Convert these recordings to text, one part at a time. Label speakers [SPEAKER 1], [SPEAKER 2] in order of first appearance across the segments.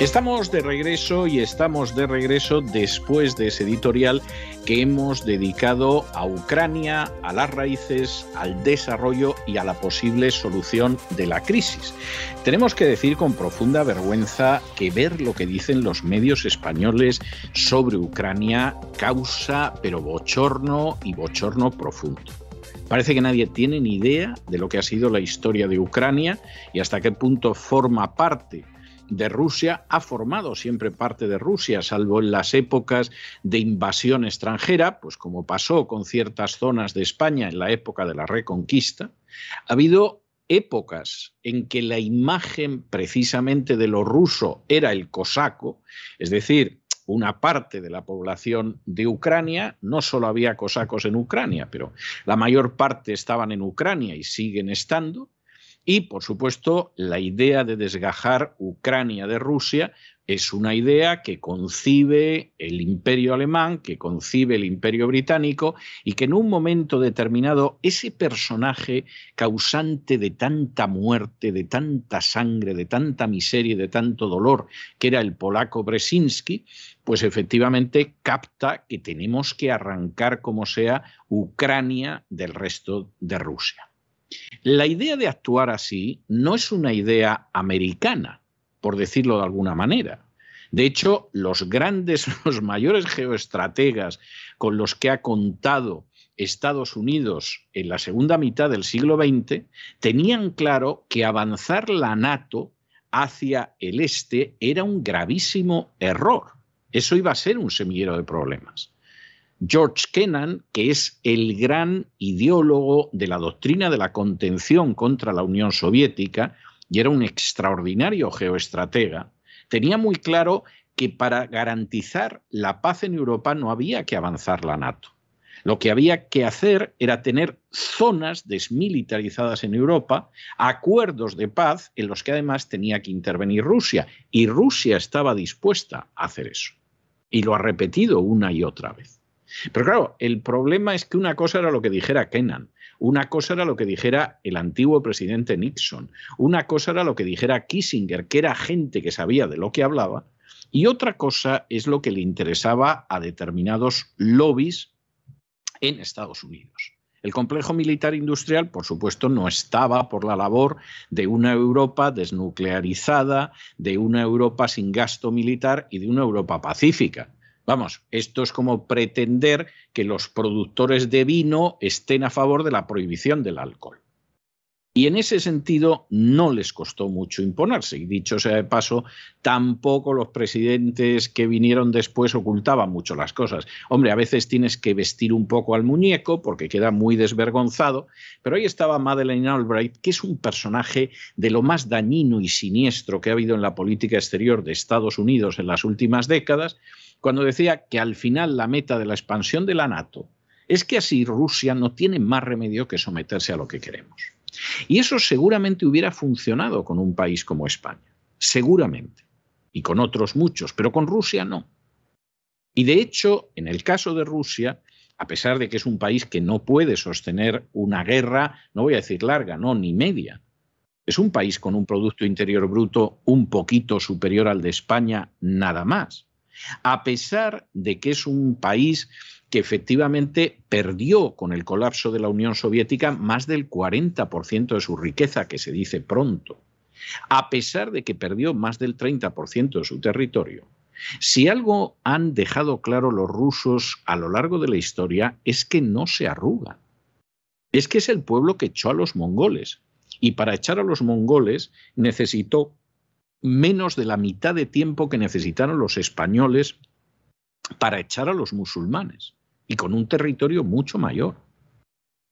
[SPEAKER 1] Estamos de regreso y estamos de regreso después de ese editorial que hemos dedicado a Ucrania, a las raíces, al desarrollo y a la posible solución de la crisis. Tenemos que decir con profunda vergüenza que ver lo que dicen los medios españoles sobre Ucrania causa pero bochorno y bochorno profundo. Parece que nadie tiene ni idea de lo que ha sido la historia de Ucrania y hasta qué punto forma parte de Rusia ha formado siempre parte de Rusia, salvo en las épocas de invasión extranjera, pues como pasó con ciertas zonas de España en la época de la Reconquista. Ha habido épocas en que la imagen precisamente de lo ruso era el cosaco, es decir, una parte de la población de Ucrania, no solo había cosacos en Ucrania, pero la mayor parte estaban en Ucrania y siguen estando, y, por supuesto, la idea de desgajar Ucrania de Rusia es una idea que concibe el imperio alemán, que concibe el imperio británico y que en un momento determinado ese personaje causante de tanta muerte, de tanta sangre, de tanta miseria y de tanto dolor, que era el polaco Brzezinski, pues efectivamente capta que tenemos que arrancar como sea Ucrania del resto de Rusia. La idea de actuar así no es una idea americana, por decirlo de alguna manera. De hecho, los grandes, los mayores geoestrategas con los que ha contado Estados Unidos en la segunda mitad del siglo XX tenían claro que avanzar la NATO hacia el este era un gravísimo error. Eso iba a ser un semillero de problemas. George Kennan, que es el gran ideólogo de la doctrina de la contención contra la Unión Soviética y era un extraordinario geoestratega, tenía muy claro que para garantizar la paz en Europa no había que avanzar la NATO. Lo que había que hacer era tener zonas desmilitarizadas en Europa, acuerdos de paz en los que además tenía que intervenir Rusia. Y Rusia estaba dispuesta a hacer eso. Y lo ha repetido una y otra vez. Pero claro, el problema es que una cosa era lo que dijera Kennan, una cosa era lo que dijera el antiguo presidente Nixon, una cosa era lo que dijera Kissinger, que era gente que sabía de lo que hablaba, y otra cosa es lo que le interesaba a determinados lobbies en Estados Unidos. El complejo militar industrial, por supuesto, no estaba por la labor de una Europa desnuclearizada, de una Europa sin gasto militar y de una Europa pacífica. Vamos, esto es como pretender que los productores de vino estén a favor de la prohibición del alcohol. Y en ese sentido no les costó mucho imponerse. Y dicho sea de paso, tampoco los presidentes que vinieron después ocultaban mucho las cosas. Hombre, a veces tienes que vestir un poco al muñeco porque queda muy desvergonzado. Pero ahí estaba Madeleine Albright, que es un personaje de lo más dañino y siniestro que ha habido en la política exterior de Estados Unidos en las últimas décadas cuando decía que al final la meta de la expansión de la NATO es que así Rusia no tiene más remedio que someterse a lo que queremos. Y eso seguramente hubiera funcionado con un país como España, seguramente, y con otros muchos, pero con Rusia no. Y de hecho, en el caso de Rusia, a pesar de que es un país que no puede sostener una guerra, no voy a decir larga, no, ni media, es un país con un Producto Interior Bruto un poquito superior al de España, nada más a pesar de que es un país que efectivamente perdió con el colapso de la Unión Soviética más del 40% de su riqueza, que se dice pronto, a pesar de que perdió más del 30% de su territorio. Si algo han dejado claro los rusos a lo largo de la historia es que no se arrugan. Es que es el pueblo que echó a los mongoles. Y para echar a los mongoles necesitó menos de la mitad de tiempo que necesitaron los españoles para echar a los musulmanes y con un territorio mucho mayor.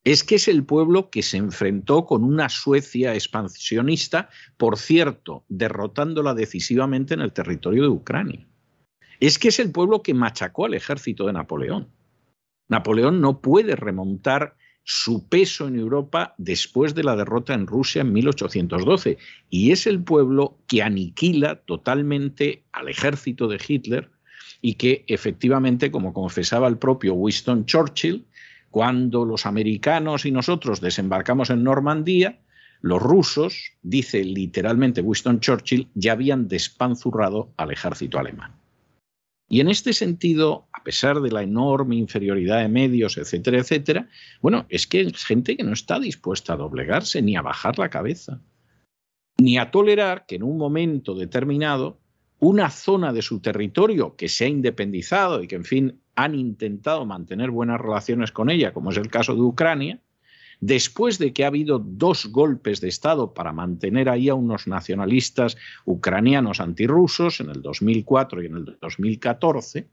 [SPEAKER 1] Es que es el pueblo que se enfrentó con una Suecia expansionista, por cierto, derrotándola decisivamente en el territorio de Ucrania. Es que es el pueblo que machacó al ejército de Napoleón. Napoleón no puede remontar su peso en Europa después de la derrota en Rusia en 1812 y es el pueblo que aniquila totalmente al ejército de Hitler y que efectivamente, como confesaba el propio Winston Churchill, cuando los americanos y nosotros desembarcamos en Normandía, los rusos, dice literalmente Winston Churchill, ya habían despanzurrado al ejército alemán. Y en este sentido, a pesar de la enorme inferioridad de medios, etcétera, etcétera, bueno, es que hay gente que no está dispuesta a doblegarse ni a bajar la cabeza, ni a tolerar que en un momento determinado una zona de su territorio que se ha independizado y que, en fin, han intentado mantener buenas relaciones con ella, como es el caso de Ucrania, después de que ha habido dos golpes de Estado para mantener ahí a unos nacionalistas ucranianos antirrusos en el 2004 y en el 2014,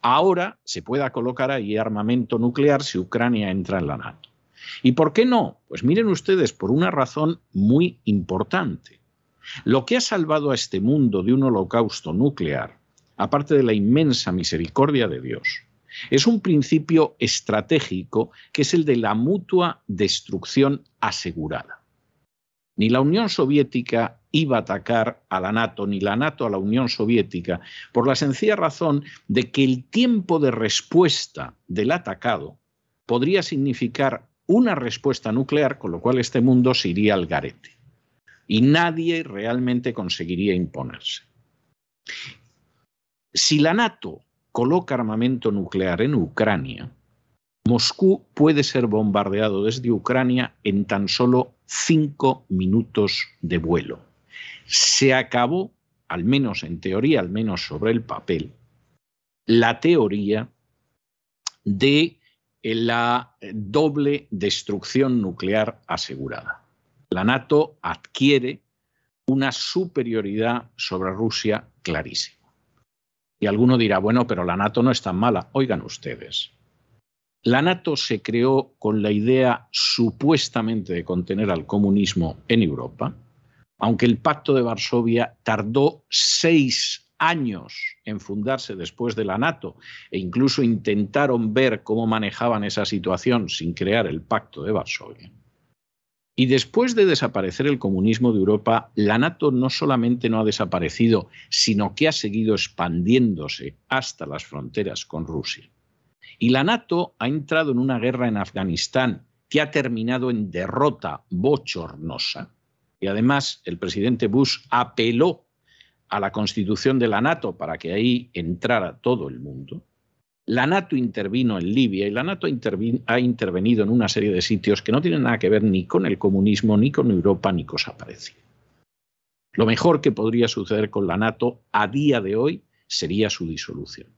[SPEAKER 1] ahora se pueda colocar ahí armamento nuclear si Ucrania entra en la NATO. ¿Y por qué no? Pues miren ustedes, por una razón muy importante. Lo que ha salvado a este mundo de un holocausto nuclear, aparte de la inmensa misericordia de Dios, es un principio estratégico que es el de la mutua destrucción asegurada. Ni la Unión Soviética iba a atacar a la NATO, ni la NATO a la Unión Soviética, por la sencilla razón de que el tiempo de respuesta del atacado podría significar una respuesta nuclear, con lo cual este mundo se iría al garete. Y nadie realmente conseguiría imponerse. Si la NATO coloca armamento nuclear en Ucrania, Moscú puede ser bombardeado desde Ucrania en tan solo cinco minutos de vuelo. Se acabó, al menos en teoría, al menos sobre el papel, la teoría de la doble destrucción nuclear asegurada. La NATO adquiere una superioridad sobre Rusia clarísima. Y alguno dirá, bueno, pero la NATO no es tan mala. Oigan ustedes. La NATO se creó con la idea supuestamente de contener al comunismo en Europa, aunque el Pacto de Varsovia tardó seis años en fundarse después de la NATO e incluso intentaron ver cómo manejaban esa situación sin crear el Pacto de Varsovia. Y después de desaparecer el comunismo de Europa, la NATO no solamente no ha desaparecido, sino que ha seguido expandiéndose hasta las fronteras con Rusia. Y la NATO ha entrado en una guerra en Afganistán que ha terminado en derrota bochornosa. Y además el presidente Bush apeló a la constitución de la NATO para que ahí entrara todo el mundo. La NATO intervino en Libia y la NATO ha intervenido en una serie de sitios que no tienen nada que ver ni con el comunismo, ni con Europa, ni cosa parecida. Lo mejor que podría suceder con la NATO a día de hoy sería su disolución.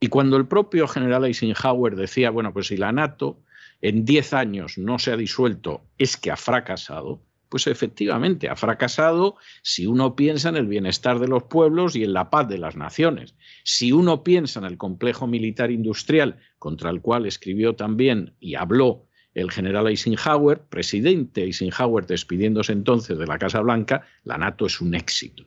[SPEAKER 1] Y cuando el propio general Eisenhower decía, bueno, pues si la NATO en 10 años no se ha disuelto, es que ha fracasado, pues efectivamente ha fracasado si uno piensa en el bienestar de los pueblos y en la paz de las naciones. Si uno piensa en el complejo militar industrial contra el cual escribió también y habló el general Eisenhower, presidente Eisenhower despidiéndose entonces de la Casa Blanca, la NATO es un éxito.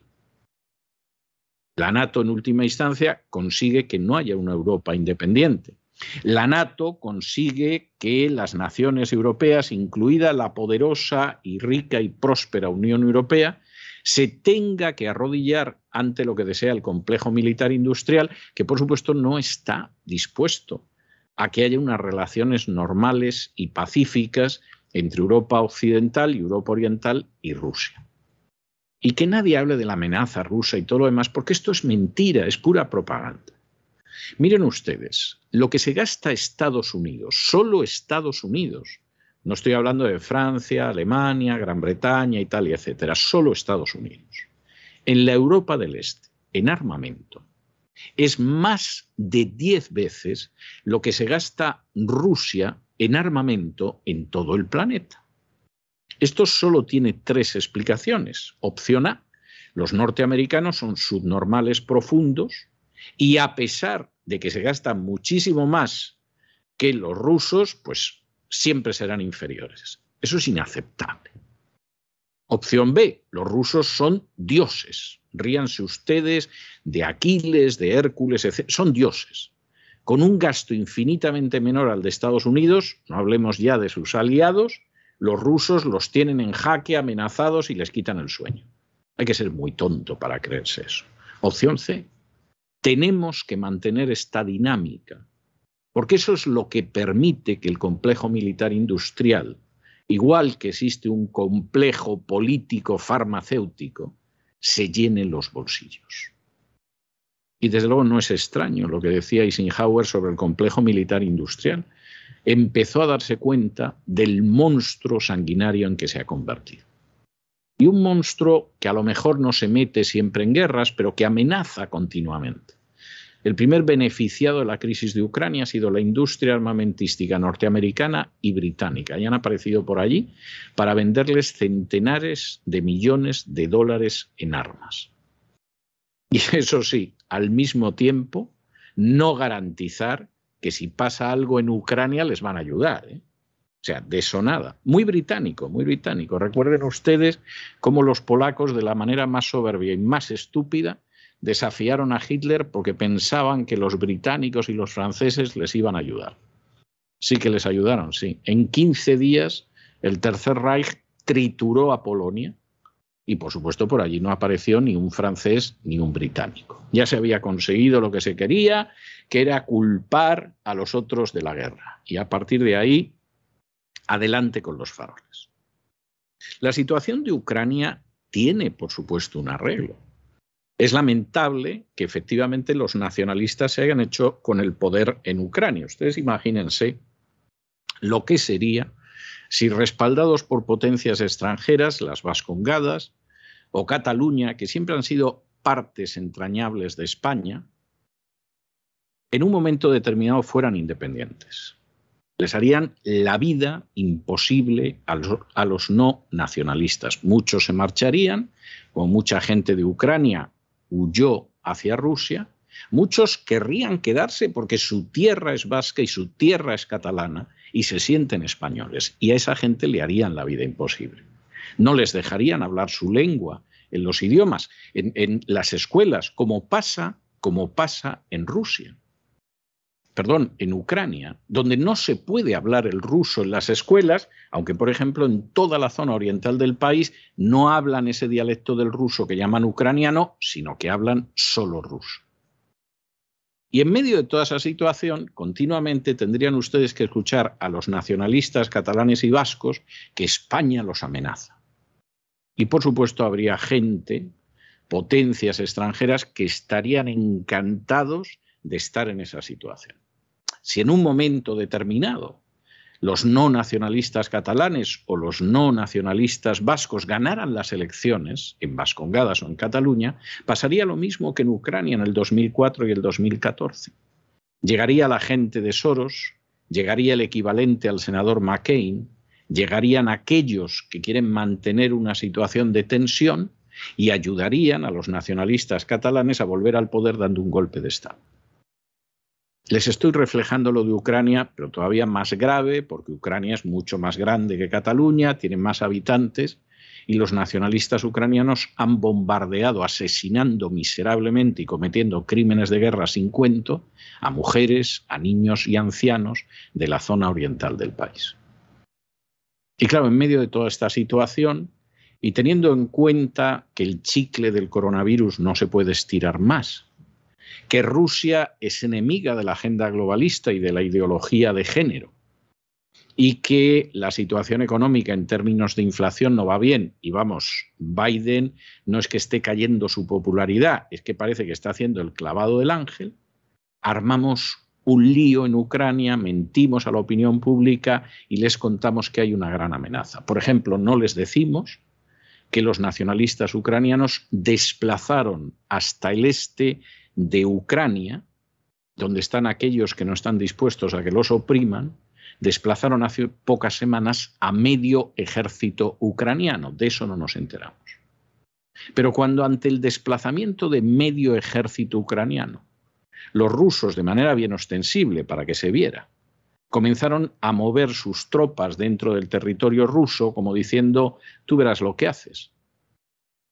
[SPEAKER 1] La NATO en última instancia consigue que no haya una Europa independiente la NATO consigue que las naciones europeas, incluida la poderosa y rica y próspera Unión Europea, se tenga que arrodillar ante lo que desea el complejo militar industrial, que por supuesto no está dispuesto a que haya unas relaciones normales y pacíficas entre Europa Occidental Europa Oriental y Rusia. Y que nadie hable de la amenaza rusa y todo lo demás, porque esto es mentira, es pura propaganda. Miren ustedes, lo que se gasta Estados Unidos, solo Estados Unidos, no estoy hablando de Francia, Alemania, Gran Bretaña, Italia, etcétera, solo Estados Unidos. En la Europa del Este, en armamento, es más de 10 veces lo que se gasta Rusia en armamento en todo el planeta. Esto solo tiene tres explicaciones. Opción A, los norteamericanos son subnormales profundos, y a pesar de que se gasta muchísimo más que los rusos, pues siempre serán inferiores. Eso es inaceptable. Opción B, los rusos son dioses. Ríanse ustedes de Aquiles, de Hércules, etc. Son dioses. con un gasto infinitamente menor al de Estados Unidos, no hablemos ya de sus aliados, los rusos los tienen en jaque, amenazados y les quitan el sueño. Hay que ser muy tonto para creerse eso. Opción C. Tenemos que mantener esta dinámica, porque eso es lo que permite que el complejo militar industrial, igual que existe un complejo político farmacéutico, se llene los bolsillos. Y desde luego no es extraño lo que decía Eisenhower sobre el complejo militar industrial. Empezó a darse cuenta del monstruo sanguinario en que se ha convertido. Y un monstruo que a lo mejor no se mete siempre en guerras, pero que amenaza continuamente. El primer beneficiado de la crisis de Ucrania ha sido la industria armamentística norteamericana y británica. Y han aparecido por allí para venderles centenares de millones de dólares en armas. Y eso sí, al mismo tiempo, no garantizar que si pasa algo en Ucrania les van a ayudar. ¿eh? O sea, de eso nada. Muy británico, muy británico. Recuerden ustedes cómo los polacos, de la manera más soberbia y más estúpida, desafiaron a Hitler porque pensaban que los británicos y los franceses les iban a ayudar. Sí que les ayudaron, sí. En 15 días el Tercer Reich trituró a Polonia y por supuesto por allí no apareció ni un francés ni un británico. Ya se había conseguido lo que se quería, que era culpar a los otros de la guerra. Y a partir de ahí, adelante con los faroles. La situación de Ucrania tiene, por supuesto, un arreglo. Es lamentable que efectivamente los nacionalistas se hayan hecho con el poder en Ucrania. Ustedes imagínense lo que sería si respaldados por potencias extranjeras, las vascongadas o Cataluña, que siempre han sido partes entrañables de España, en un momento determinado fueran independientes. Les harían la vida imposible a los, no nacionalistas. Muchos se marcharían, como mucha gente de Ucrania huyó hacia Rusia, muchos querrían quedarse porque su tierra es vasca y su tierra es catalana y se sienten españoles. Y a esa gente le harían la vida imposible. No les dejarían hablar su lengua en los idiomas, en, en las escuelas, como pasa, como pasa en Rusia perdón, en Ucrania, donde no se puede hablar el ruso en las escuelas, aunque por ejemplo en toda la zona oriental del país no hablan ese dialecto del ruso que llaman ucraniano, sino que hablan solo ruso. Y en medio de toda esa situación, continuamente tendrían ustedes que escuchar a los nacionalistas catalanes y vascos que España los amenaza. Y por supuesto habría gente, potencias extranjeras, que estarían encantados de estar en esa situación si en un momento determinado los no nacionalistas catalanes o los no nacionalistas vascos ganaran las elecciones en Vascongadas o en Cataluña, pasaría lo mismo que en Ucrania en el 2004 y el 2014. Llegaría la gente de Soros, llegaría el equivalente al senador McCain, llegarían aquellos que quieren mantener una situación de tensión y ayudarían a los nacionalistas catalanes a volver al poder dando un golpe de Estado. Les estoy reflejando lo de Ucrania, pero todavía más grave, porque Ucrania es mucho más grande que Cataluña, tiene más habitantes, y los nacionalistas ucranianos han bombardeado, asesinando miserablemente y cometiendo crímenes de guerra sin cuento a mujeres, a niños y ancianos de la zona oriental del país. Y claro, en medio de toda esta situación, y teniendo en cuenta que el chicle del coronavirus no se puede estirar más, que Rusia es enemiga de la agenda globalista y de la ideología de género y que la situación económica en términos de inflación no va bien. Y vamos, Biden no es que esté cayendo su popularidad, es que parece que está haciendo el clavado del ángel. Armamos un lío en Ucrania, mentimos a la opinión pública y les contamos que hay una gran amenaza. Por ejemplo, no les decimos que los nacionalistas ucranianos desplazaron hasta el este de Ucrania, donde están aquellos que no están dispuestos a que los opriman, desplazaron hace pocas semanas a medio ejército ucraniano. De eso no nos enteramos. Pero cuando ante el desplazamiento de medio ejército ucraniano, los rusos, de manera bien ostensible para que se viera, comenzaron a mover sus tropas dentro del territorio ruso como diciendo, tú verás lo que haces.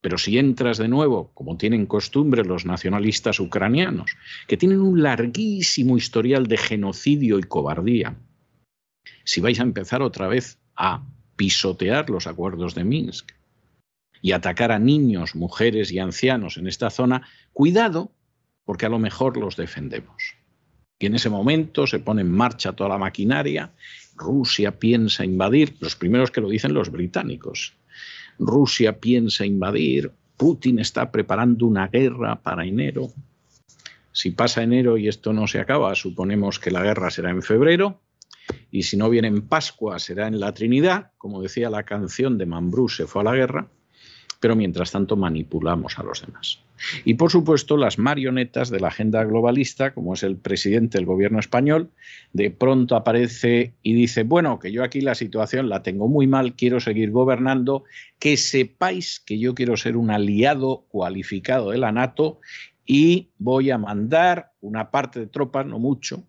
[SPEAKER 1] Pero si entras de nuevo, como tienen costumbre los nacionalistas ucranianos, que tienen un larguísimo historial de genocidio y cobardía, si vais a empezar otra vez a pisotear los acuerdos de Minsk y atacar a niños, mujeres y ancianos en esta zona, cuidado, porque a lo mejor los defendemos. Y en ese momento se pone en marcha toda la maquinaria, Rusia piensa invadir, los primeros que lo dicen los británicos, Rusia piensa invadir, Putin está preparando una guerra para enero. Si pasa enero y esto no se acaba, suponemos que la guerra será en febrero, y si no viene en Pascua será en la Trinidad, como decía la canción de Mambrú, se fue a la guerra, pero mientras tanto manipulamos a los demás. Y por supuesto las marionetas de la agenda globalista, como es el presidente del gobierno español, de pronto aparece y dice, bueno, que yo aquí la situación la tengo muy mal, quiero seguir gobernando, que sepáis que yo quiero ser un aliado cualificado de la NATO y voy a mandar una parte de tropas, no mucho,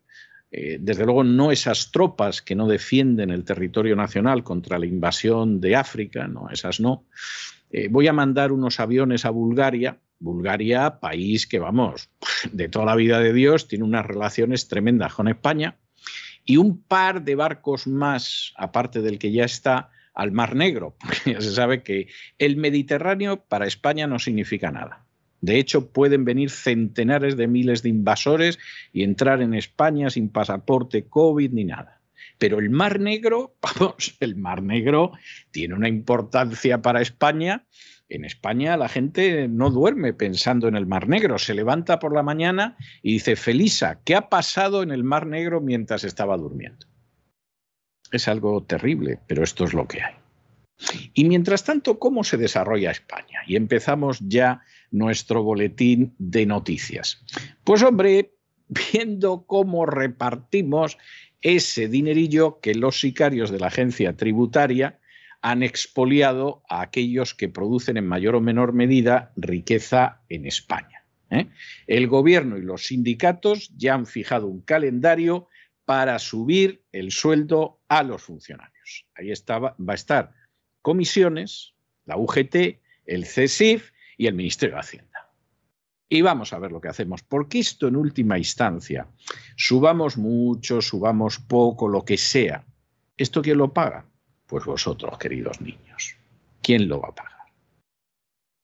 [SPEAKER 1] eh, desde luego no esas tropas que no defienden el territorio nacional contra la invasión de África, no, esas no, eh, voy a mandar unos aviones a Bulgaria. Bulgaria, país que, vamos, de toda la vida de Dios, tiene unas relaciones tremendas con España. Y un par de barcos más, aparte del que ya está, al Mar Negro, porque ya se sabe que el Mediterráneo para España no significa nada. De hecho, pueden venir centenares de miles de invasores y entrar en España sin pasaporte COVID ni nada. Pero el Mar Negro, vamos, el Mar Negro tiene una importancia para España. En España la gente no duerme pensando en el Mar Negro, se levanta por la mañana y dice, Felisa, ¿qué ha pasado en el Mar Negro mientras estaba durmiendo? Es algo terrible, pero esto es lo que hay. Y mientras tanto, ¿cómo se desarrolla España? Y empezamos ya nuestro boletín de noticias. Pues hombre, viendo cómo repartimos ese dinerillo que los sicarios de la agencia tributaria han expoliado a aquellos que producen en mayor o menor medida riqueza en España. ¿eh? El gobierno y los sindicatos ya han fijado un calendario para subir el sueldo a los funcionarios. Ahí va a estar comisiones, la UGT, el CESIF y el Ministerio de Hacienda. Y vamos a ver lo que hacemos, porque esto en última instancia, subamos mucho, subamos poco, lo que sea, ¿esto quién lo paga? Pues vosotros, queridos niños. ¿Quién lo va a pagar?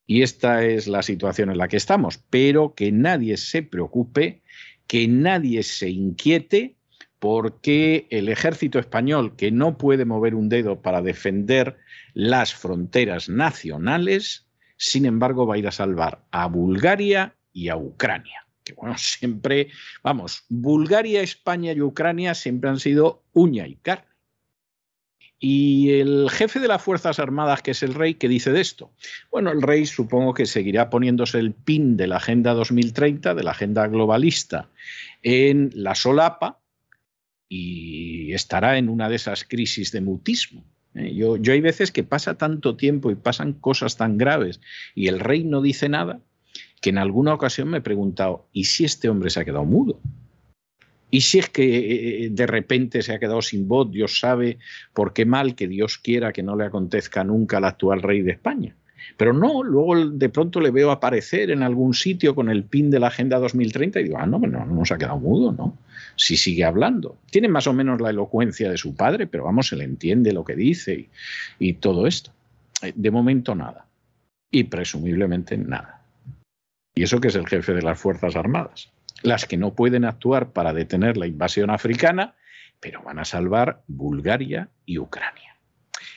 [SPEAKER 1] Y esta es la situación en la que estamos, pero que nadie se preocupe, que nadie se inquiete, porque el ejército español, que no puede mover un dedo para defender las fronteras nacionales, sin embargo, va a ir a salvar a Bulgaria y a Ucrania. Que bueno, siempre, vamos, Bulgaria, España y Ucrania siempre han sido uña y carne. Y el jefe de las Fuerzas Armadas, que es el rey, ¿qué dice de esto? Bueno, el rey supongo que seguirá poniéndose el pin de la Agenda 2030, de la Agenda globalista, en la solapa y estará en una de esas crisis de mutismo. ¿Eh? Yo, yo hay veces que pasa tanto tiempo y pasan cosas tan graves y el rey no dice nada que en alguna ocasión me he preguntado, ¿y si este hombre se ha quedado mudo? ¿Y si es que eh, de repente se ha quedado sin voz? Dios sabe por qué mal que Dios quiera que no le acontezca nunca al actual rey de España. Pero no, luego de pronto le veo aparecer en algún sitio con el pin de la Agenda 2030 y digo, ah, no, no, no se ha quedado mudo, ¿no? Si sigue hablando. Tiene más o menos la elocuencia de su padre, pero vamos, se le entiende lo que dice y, y todo esto. Eh, de momento nada. Y presumiblemente nada. Y eso que es el jefe de las Fuerzas Armadas. Las que no pueden actuar para detener la invasión africana, pero van a salvar Bulgaria y Ucrania.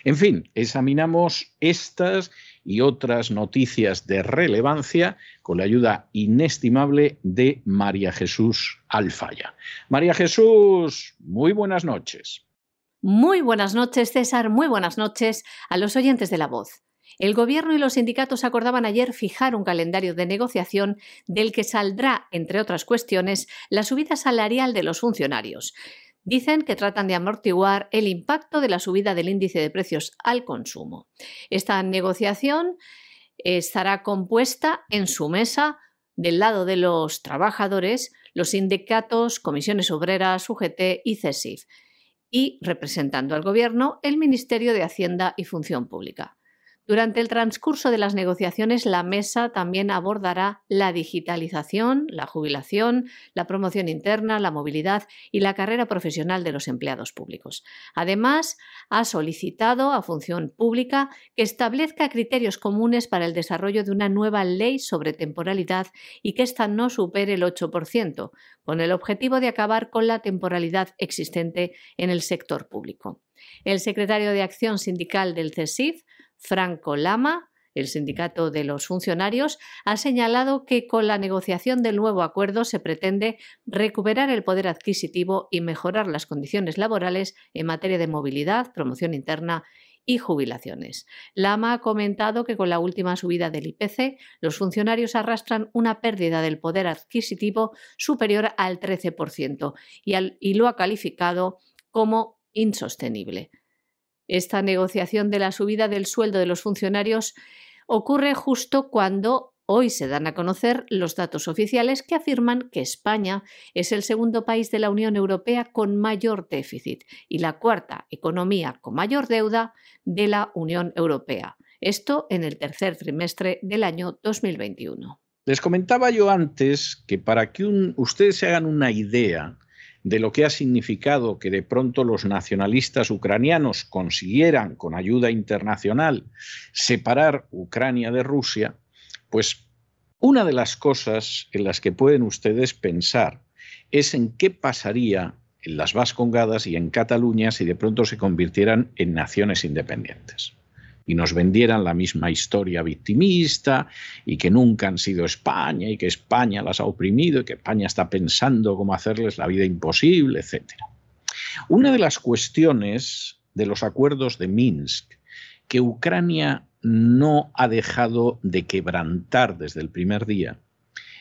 [SPEAKER 1] En fin, examinamos estas y otras noticias de relevancia con la ayuda inestimable de María Jesús Alfaya. María Jesús, muy buenas noches.
[SPEAKER 2] Muy buenas noches, César. Muy buenas noches a los oyentes de la voz. El Gobierno y los sindicatos acordaban ayer fijar un calendario de negociación del que saldrá, entre otras cuestiones, la subida salarial de los funcionarios. Dicen que tratan de amortiguar el impacto de la subida del índice de precios al consumo. Esta negociación estará compuesta en su mesa del lado de los trabajadores, los sindicatos, comisiones obreras, UGT y CESIF, y representando al Gobierno el Ministerio de Hacienda y Función Pública. Durante el transcurso de las negociaciones, la mesa también abordará la digitalización, la jubilación, la promoción interna, la movilidad y la carrera profesional de los empleados públicos. Además, ha solicitado a Función Pública que establezca criterios comunes para el desarrollo de una nueva ley sobre temporalidad y que ésta no supere el 8%, con el objetivo de acabar con la temporalidad existente en el sector público. El secretario de Acción Sindical del CESIF, Franco Lama, el sindicato de los funcionarios, ha señalado que con la negociación del nuevo acuerdo se pretende recuperar el poder adquisitivo y mejorar las condiciones laborales en materia de movilidad, promoción interna y jubilaciones. Lama ha comentado que con la última subida del IPC, los funcionarios arrastran una pérdida del poder adquisitivo superior al 13% y, y lo ha calificado como insostenible. Esta negociación de la subida del sueldo de los funcionarios ocurre justo cuando hoy se dan a conocer los datos oficiales que afirman que España es el segundo país de la Unión Europea con mayor déficit y la cuarta economía con mayor deuda de la Unión Europea. Esto en el tercer trimestre del año 2021.
[SPEAKER 1] Les comentaba yo antes que para que ustedes se hagan una idea de lo que ha significado que de pronto los nacionalistas ucranianos consiguieran, con ayuda internacional, separar Ucrania de Rusia, pues una de las cosas en las que pueden ustedes pensar es en qué pasaría en las Vascongadas y en Cataluña si de pronto se convirtieran en naciones independientes y nos vendieran la misma historia victimista y que nunca han sido España y que España las ha oprimido y que España está pensando cómo hacerles la vida imposible, etc. Una de las cuestiones de los acuerdos de Minsk que Ucrania no ha dejado de quebrantar desde el primer día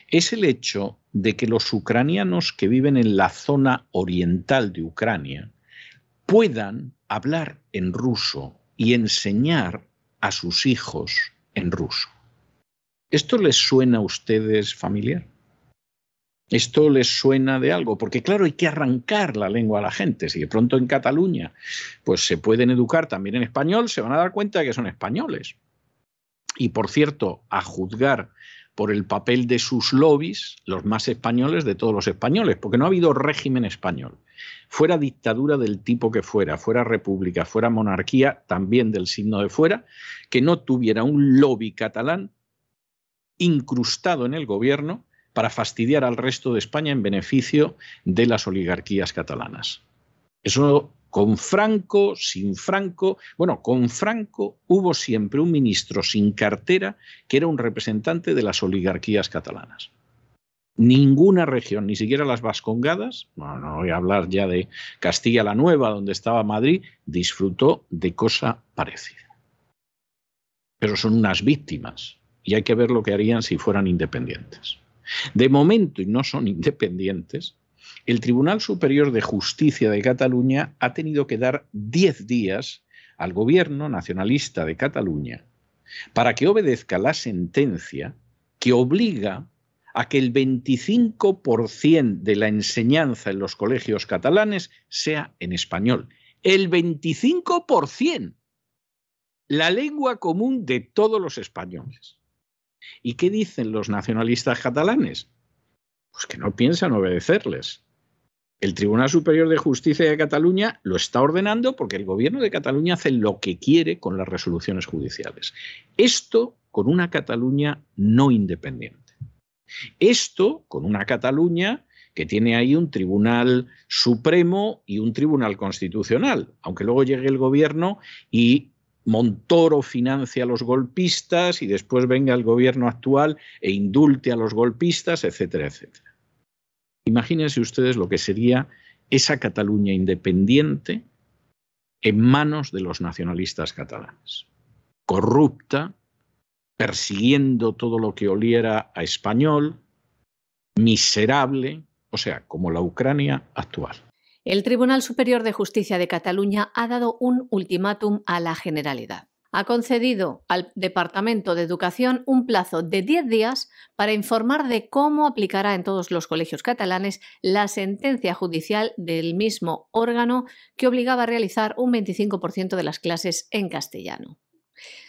[SPEAKER 1] es el hecho de que los ucranianos que viven en la zona oriental de Ucrania puedan hablar en ruso y enseñar a sus hijos en ruso. ¿Esto les suena a ustedes familiar? ¿Esto les suena de algo? Porque claro, hay que arrancar la lengua a la gente. Si de pronto en Cataluña pues se pueden educar también en español, se van a dar cuenta de que son españoles. Y por cierto, a juzgar por el papel de sus lobbies, los más españoles de todos los españoles, porque no ha habido régimen español. Fuera dictadura del tipo que fuera, fuera república, fuera monarquía, también del signo de fuera, que no tuviera un lobby catalán incrustado en el gobierno para fastidiar al resto de España en beneficio de las oligarquías catalanas. Eso con Franco, sin Franco. Bueno, con Franco hubo siempre un ministro sin cartera que era un representante de las oligarquías catalanas. Ninguna región, ni siquiera las Vascongadas, no voy a hablar ya de Castilla la Nueva, donde estaba Madrid, disfrutó de cosa parecida. Pero son unas víctimas y hay que ver lo que harían si fueran independientes. De momento, y no son independientes, el Tribunal Superior de Justicia de Cataluña ha tenido que dar 10 días al gobierno nacionalista de Cataluña para que obedezca la sentencia que obliga a que el 25% de la enseñanza en los colegios catalanes sea en español. El 25%. La lengua común de todos los españoles. ¿Y qué dicen los nacionalistas catalanes? Pues que no piensan obedecerles. El Tribunal Superior de Justicia de Cataluña lo está ordenando porque el gobierno de Cataluña hace lo que quiere con las resoluciones judiciales. Esto con una Cataluña no independiente. Esto con una Cataluña que tiene ahí un tribunal supremo y un tribunal constitucional, aunque luego llegue el gobierno y Montoro financia a los golpistas y después venga el gobierno actual e indulte a los golpistas, etcétera, etcétera. Imagínense ustedes lo que sería esa Cataluña independiente en manos de los nacionalistas catalanes. Corrupta, persiguiendo todo lo que oliera a español, miserable, o sea, como la Ucrania actual.
[SPEAKER 2] El Tribunal Superior de Justicia de Cataluña ha dado un ultimátum a la Generalidad. Ha concedido al Departamento de Educación un plazo de 10 días para informar de cómo aplicará en todos los colegios catalanes la sentencia judicial del mismo órgano que obligaba a realizar un 25% de las clases en castellano.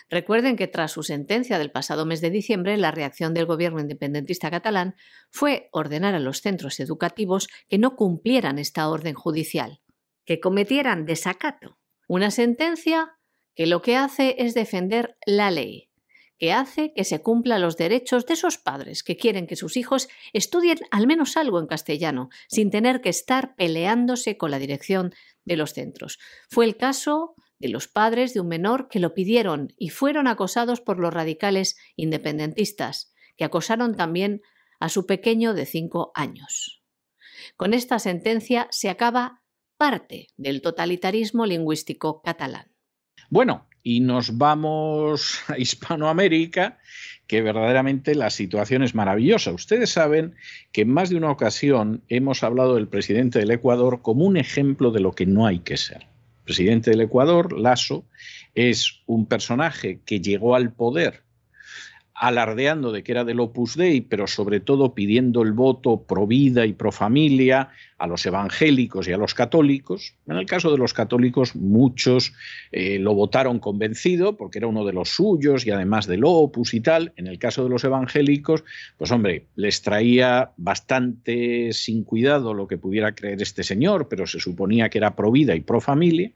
[SPEAKER 2] Recuerden que tras su sentencia del pasado mes de diciembre, la reacción del gobierno independentista catalán fue ordenar a los centros educativos que no cumplieran esta orden judicial, que cometieran desacato. Una sentencia que lo que hace es defender la ley, que hace que se cumplan los derechos de esos padres que quieren que sus hijos estudien al menos algo en castellano, sin tener que estar peleándose con la dirección de los centros. Fue el caso de los padres de un menor que lo pidieron y fueron acosados por los radicales independentistas, que acosaron también a su pequeño de cinco años. Con esta sentencia se acaba parte del totalitarismo lingüístico catalán.
[SPEAKER 1] Bueno, y nos vamos a Hispanoamérica, que verdaderamente la situación es maravillosa. Ustedes saben que en más de una ocasión hemos hablado del presidente del Ecuador como un ejemplo de lo que no hay que ser. Presidente del Ecuador, Lasso, es un personaje que llegó al poder alardeando de que era del Opus Dei, pero sobre todo pidiendo el voto pro vida y pro familia a los evangélicos y a los católicos. En el caso de los católicos, muchos eh, lo votaron convencido porque era uno de los suyos y además del Opus y tal. En el caso de los evangélicos, pues hombre, les traía bastante sin cuidado lo que pudiera creer este señor, pero se suponía que era pro vida y pro familia.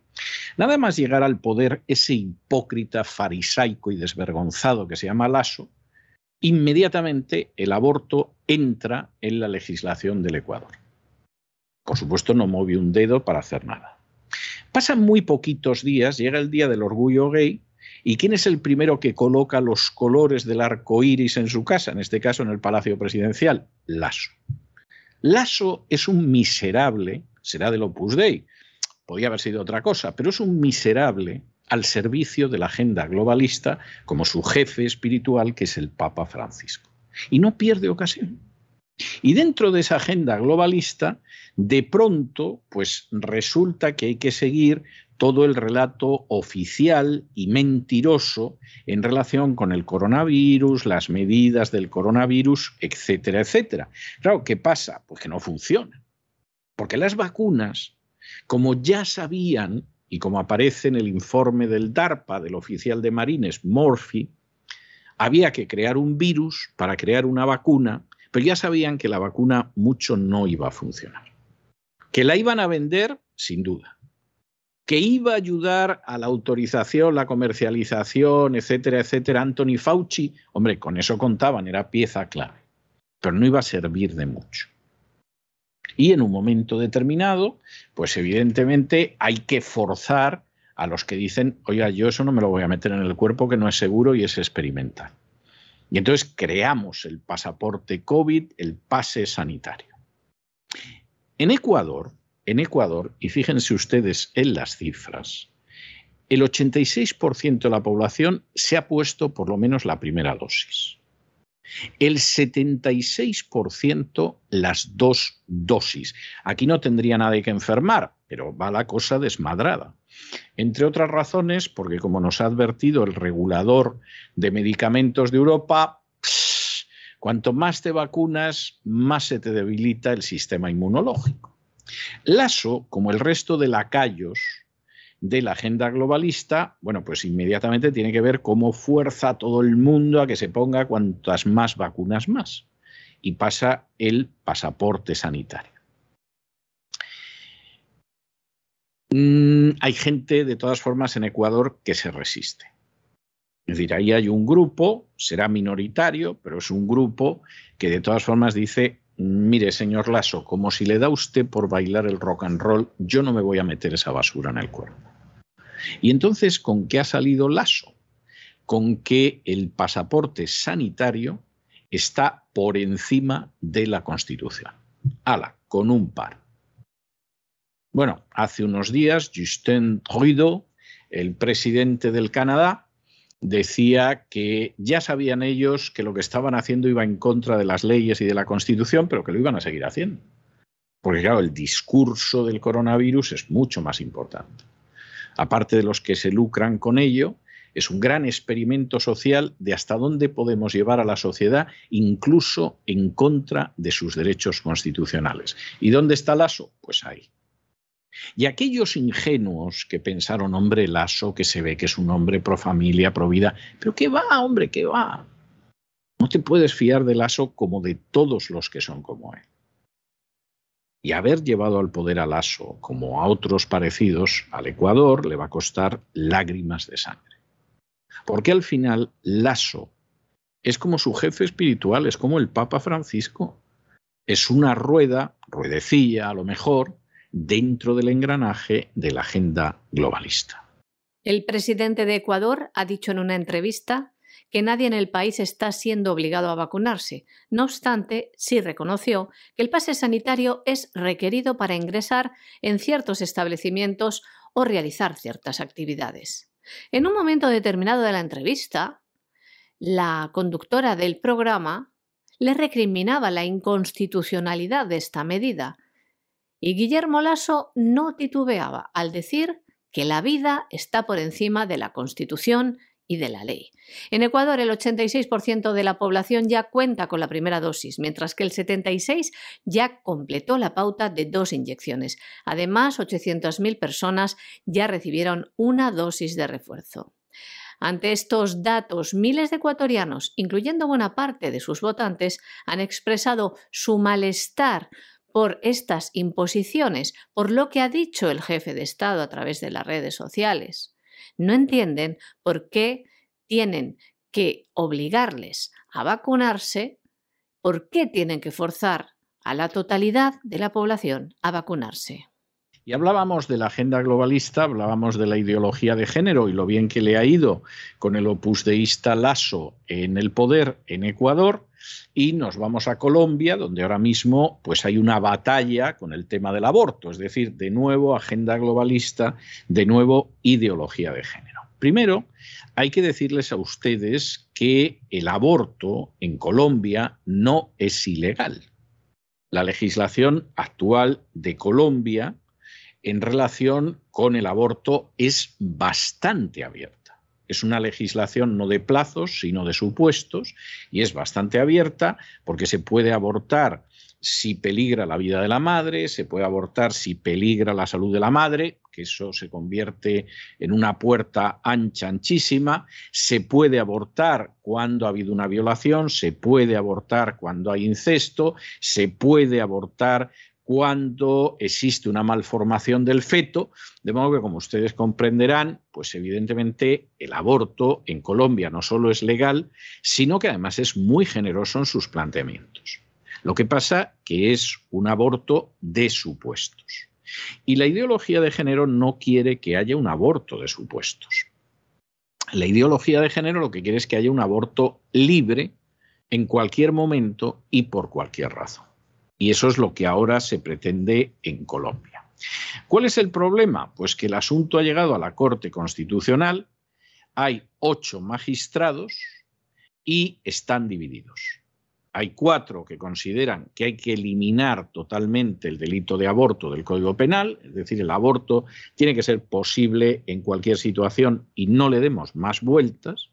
[SPEAKER 1] Nada más llegar al poder ese hipócrita farisaico y desvergonzado que se llama Lasso, inmediatamente el aborto entra en la legislación del Ecuador. Por supuesto, no movió un dedo para hacer nada. Pasan muy poquitos días, llega el día del orgullo gay, ¿y quién es el primero que coloca los colores del arco iris en su casa? En este caso, en el Palacio Presidencial, Lasso. Lasso es un miserable, será del Opus Dei, podía haber sido otra cosa, pero es un miserable al servicio de la agenda globalista como su jefe espiritual, que es el Papa Francisco. Y no pierde ocasión. Y dentro de esa agenda globalista, de pronto, pues resulta que hay que seguir todo el relato oficial y mentiroso en relación con el coronavirus, las medidas del coronavirus, etcétera, etcétera. Claro, ¿qué pasa? Pues que no funciona. Porque las vacunas como ya sabían, y como aparece en el informe del DARPA, del oficial de Marines, Morphy, había que crear un virus para crear una vacuna, pero ya sabían que la vacuna mucho no iba a funcionar. Que la iban a vender, sin duda. Que iba a ayudar a la autorización, la comercialización, etcétera, etcétera, Anthony Fauci, hombre, con eso contaban, era pieza clave, pero no iba a servir de mucho. Y en un momento determinado, pues evidentemente hay que forzar a los que dicen, oiga, yo eso no me lo voy a meter en el cuerpo que no es seguro y es experimental. Y entonces creamos el pasaporte COVID, el pase sanitario. En Ecuador, en Ecuador, y fíjense ustedes en las cifras, el 86% de la población se ha puesto por lo menos la primera dosis. El 76% las dos dosis. Aquí no tendría nadie que enfermar, pero va la cosa desmadrada. Entre otras razones, porque como nos ha advertido el regulador de medicamentos de Europa, cuanto más te vacunas, más se te debilita el sistema inmunológico. Lasso, como el resto de lacayos de la agenda globalista, bueno, pues inmediatamente tiene que ver cómo fuerza a todo el mundo a que se ponga cuantas más vacunas más. Y pasa el pasaporte sanitario. Mm, hay gente, de todas formas, en Ecuador que se resiste. Es decir, ahí hay un grupo, será minoritario, pero es un grupo que de todas formas dice, mire, señor Lasso, como si le da usted por bailar el rock and roll, yo no me voy a meter esa basura en el cuerpo. Y entonces, ¿con qué ha salido Lasso? Con que el pasaporte sanitario está por encima de la Constitución. Ala, con un par. Bueno, hace unos días, Justin Trudeau, el presidente del Canadá, decía que ya sabían ellos que lo que estaban haciendo iba en contra de las leyes y de la Constitución, pero que lo iban a seguir haciendo. Porque claro, el discurso del coronavirus es mucho más importante. Aparte de los que se lucran con ello, es un gran experimento social de hasta dónde podemos llevar a la sociedad, incluso en contra de sus derechos constitucionales. ¿Y dónde está el ASO? Pues ahí. Y aquellos ingenuos que pensaron, hombre, Lasso, que se ve que es un hombre pro familia, pro vida, pero ¿qué va, hombre, qué va? No te puedes fiar de Lasso como de todos los que son como él. Y haber llevado al poder a Lasso, como a otros parecidos, al Ecuador le va a costar lágrimas de sangre. Porque al final Lasso es como su jefe espiritual, es como el Papa Francisco. Es una rueda, ruedecilla a lo mejor, dentro del engranaje de la agenda globalista.
[SPEAKER 2] El presidente de Ecuador ha dicho en una entrevista que nadie en el país está siendo obligado a vacunarse. No obstante, sí reconoció que el pase sanitario es requerido para ingresar en ciertos establecimientos o realizar ciertas actividades. En un momento determinado de la entrevista, la conductora del programa le recriminaba la inconstitucionalidad de esta medida, y Guillermo Lasso no titubeaba al decir que la vida está por encima de la Constitución y de la ley. En Ecuador, el 86% de la población ya cuenta con la primera dosis, mientras que el 76% ya completó la pauta de dos inyecciones. Además, 800.000 personas ya recibieron una dosis de refuerzo. Ante estos datos, miles de ecuatorianos, incluyendo buena parte de sus votantes, han expresado su malestar por estas imposiciones, por lo que ha dicho el jefe de Estado a través de las redes sociales. No entienden por qué tienen que obligarles a vacunarse, por qué tienen que forzar a la totalidad de la población a vacunarse.
[SPEAKER 1] Y hablábamos de la agenda globalista, hablábamos de la ideología de género y lo bien que le ha ido con el opus deísta Lasso en el poder en Ecuador. Y nos vamos a Colombia, donde ahora mismo pues hay una batalla con el tema del aborto, es decir, de nuevo agenda globalista, de nuevo ideología de género. Primero, hay que decirles a ustedes que el aborto en Colombia no es ilegal. La legislación actual de Colombia en relación con el aborto es bastante abierta. Es una legislación no de plazos, sino de supuestos, y es bastante abierta porque se puede abortar si peligra la vida de la madre, se puede abortar si peligra la salud de la madre, que eso se convierte en una puerta ancha, anchísima, se puede abortar cuando ha habido una violación, se puede abortar cuando hay incesto, se puede abortar cuando existe una malformación del feto, de modo que como ustedes comprenderán, pues evidentemente el aborto en Colombia no solo es legal, sino que además es muy generoso en sus planteamientos. Lo que pasa que es un aborto de supuestos. Y la ideología de género no quiere que haya un aborto de supuestos. La ideología de género lo que quiere es que haya un aborto libre en cualquier momento y por cualquier razón. Y eso es lo que ahora se pretende en Colombia. ¿Cuál es el problema? Pues que el asunto ha llegado a la Corte Constitucional, hay ocho magistrados y están divididos. Hay cuatro que consideran que hay que eliminar totalmente el delito de aborto del Código Penal, es decir, el aborto tiene que ser posible en cualquier situación y no le demos más vueltas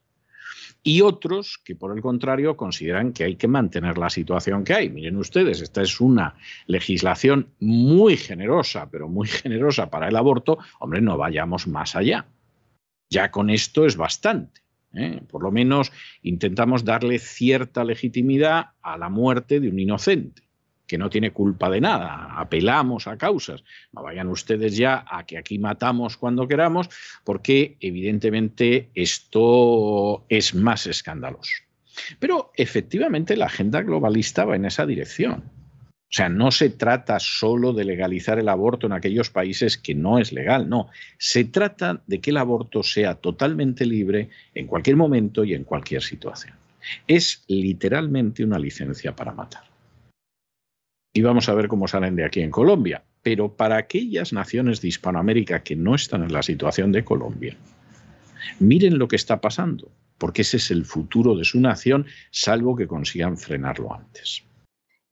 [SPEAKER 1] y otros que, por el contrario, consideran que hay que mantener la situación que hay. Miren ustedes, esta es una legislación muy generosa, pero muy generosa para el aborto. Hombre, no vayamos más allá. Ya con esto es bastante. ¿eh? Por lo menos intentamos darle cierta legitimidad a la muerte de un inocente que no tiene culpa de nada, apelamos a causas. No vayan ustedes ya a que aquí matamos cuando queramos, porque evidentemente esto es más escandaloso. Pero efectivamente la agenda globalista va en esa dirección. O sea, no se trata solo de legalizar el aborto en aquellos países que no es legal, no. Se trata de que el aborto sea totalmente libre en cualquier momento y en cualquier situación. Es literalmente una licencia para matar y vamos a ver cómo salen de aquí en Colombia. Pero para aquellas naciones de Hispanoamérica que no están en la situación de Colombia, miren lo que está pasando, porque ese es el futuro de su nación, salvo que consigan frenarlo antes.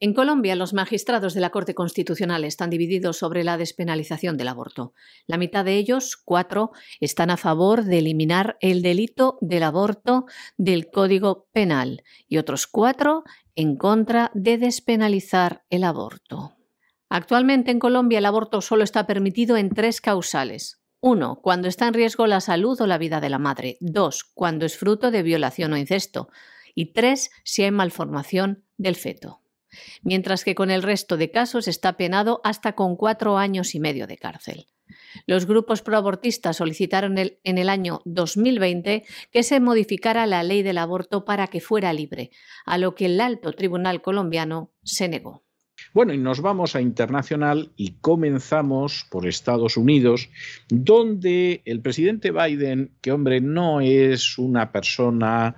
[SPEAKER 2] En Colombia, los magistrados de la Corte Constitucional están divididos sobre la despenalización del aborto. La mitad de ellos, cuatro, están a favor de eliminar el delito del aborto del Código Penal y otros cuatro en contra de despenalizar el aborto. Actualmente en Colombia el aborto solo está permitido en tres causales. Uno, Cuando está en riesgo la salud o la vida de la madre. Dos, Cuando es fruto de violación o incesto. Y tres, Si hay malformación del feto. Mientras que con el resto de casos está penado hasta con cuatro años y medio de cárcel. Los grupos proabortistas solicitaron en el año 2020 que se modificara la ley del aborto para que fuera libre, a lo que el alto tribunal colombiano se negó.
[SPEAKER 1] Bueno, y nos vamos a internacional y comenzamos por Estados Unidos, donde el presidente Biden, que hombre, no es una persona